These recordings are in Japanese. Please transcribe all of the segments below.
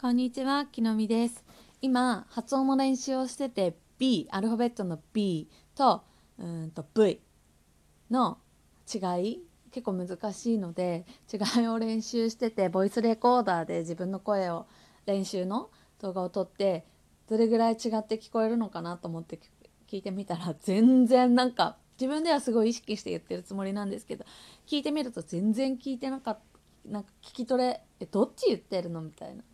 こんにちは、きのみです。今、発音の練習をしてて、B、アルファベットの B と、うんと V の違い、結構難しいので、違いを練習してて、ボイスレコーダーで自分の声を練習の動画を撮って、どれぐらい違って聞こえるのかなと思って聞いてみたら、全然なんか、自分ではすごい意識して言ってるつもりなんですけど、聞いてみると全然聞いてなかった。なんか聞き取れ、え、どっち言ってるのみたいな。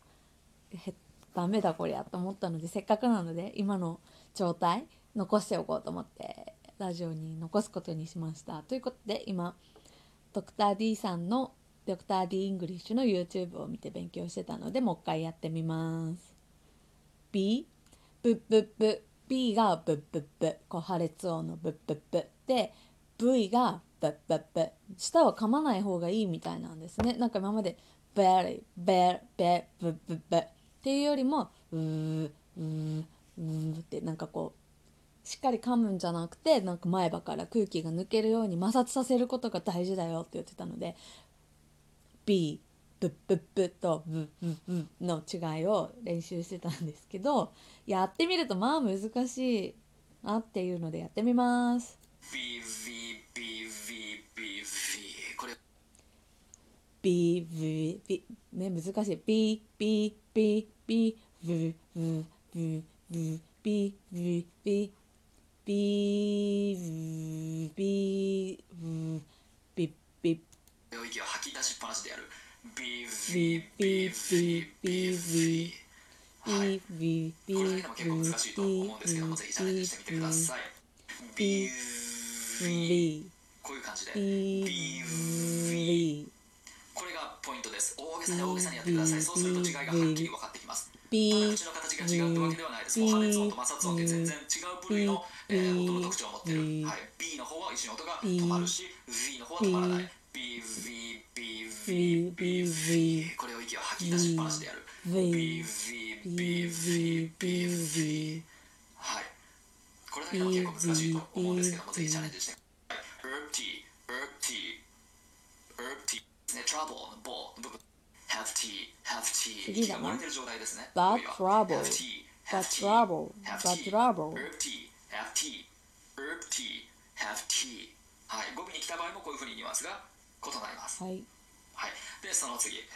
ダメだこりゃと思ったのでせっかくなので今の状態残しておこうと思ってラジオに残すことにしました。ということで今ドクター D さんのドクター D イングリッシュの YouTube を見て勉強してたのでもう一回やってみます。B ブッブッブ。B がブッブッブ。こう破裂音のブッブッブ。で V がブッブッブ。舌は噛まない方がいいみたいなんですね。なんか今まで very very very ブッブッブ。っていうよりもうーうーうーってなんかこうしっかり噛むんじゃなくてなんか前歯から空気が抜けるように摩擦させることが大事だよって言ってたので B ブッブッブとブッブッブの違いを練習してたんですけどやってみるとまあ難しいなっていうのでやってみます。BVBVBV これ B V B ね難しい。B B B B V V V V B V B B V B V B B 息を吐き出しっぱなしでやる B B B B BVBVBV はい、B B これだ B けでも結構難しいと思うんですけどもぜひチャレンジしてみてください BV B こういう感じで B BV B これがポイントです大げさに大げさにやってくださいそうすると違いがはっきり分かってきますただの形が違うってわけではないですもう破裂音と摩擦音って全然違う部類の、えー音の特徴を持ってる、はい、B の方は一音が止まるし V の方は止まらない BVBVBV これを息を吐き出しっぱなしでやる BVBVBV はいこれだけでも結構難しいと思うんですけどもぜひチャレンジして trouble Herb tea Have tea Herb tea Have tea はい語尾に来た場合もこういうふうにニュアンスが異なりますはいはいでその次、えー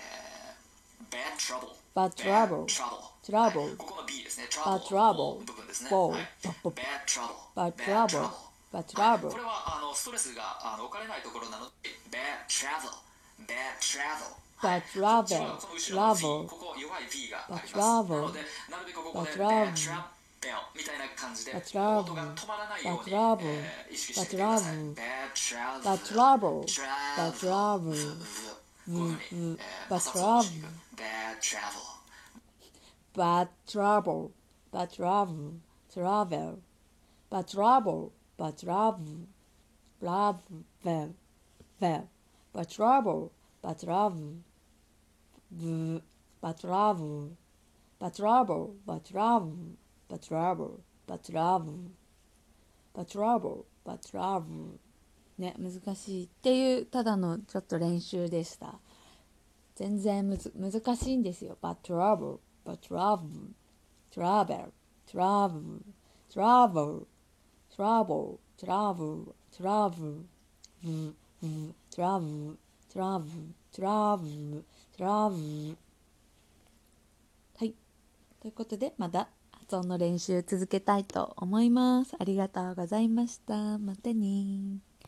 Bad trouble Bad trouble trouble Trouble はいここの B ですね Bad trouble trouble の部分ですねはい Bad trouble Bad trouble Bad はい trouble これはあのストレスがあの置かれないところなので Bad travel Bad travel but rather, travel, but travel, but travel, but travel, but travel, but travel, but travel, but travel, but travel, but travel, but rather, travel, but travel, but rather, travel, well, well, but travel, but travel ブーバトラブーバトラブーバトラブーバトラブーバトラブーバトラブね難しい。っていうただのちょっと練習でした。全然むず難しいんですよ。バトラブーバトラブトラルトラブートラブートラブートラブートラブートラブートラブトラブ、トラブ、トラブ。はい。ということで、また発音の練習続けたいと思います。ありがとうございました。またね。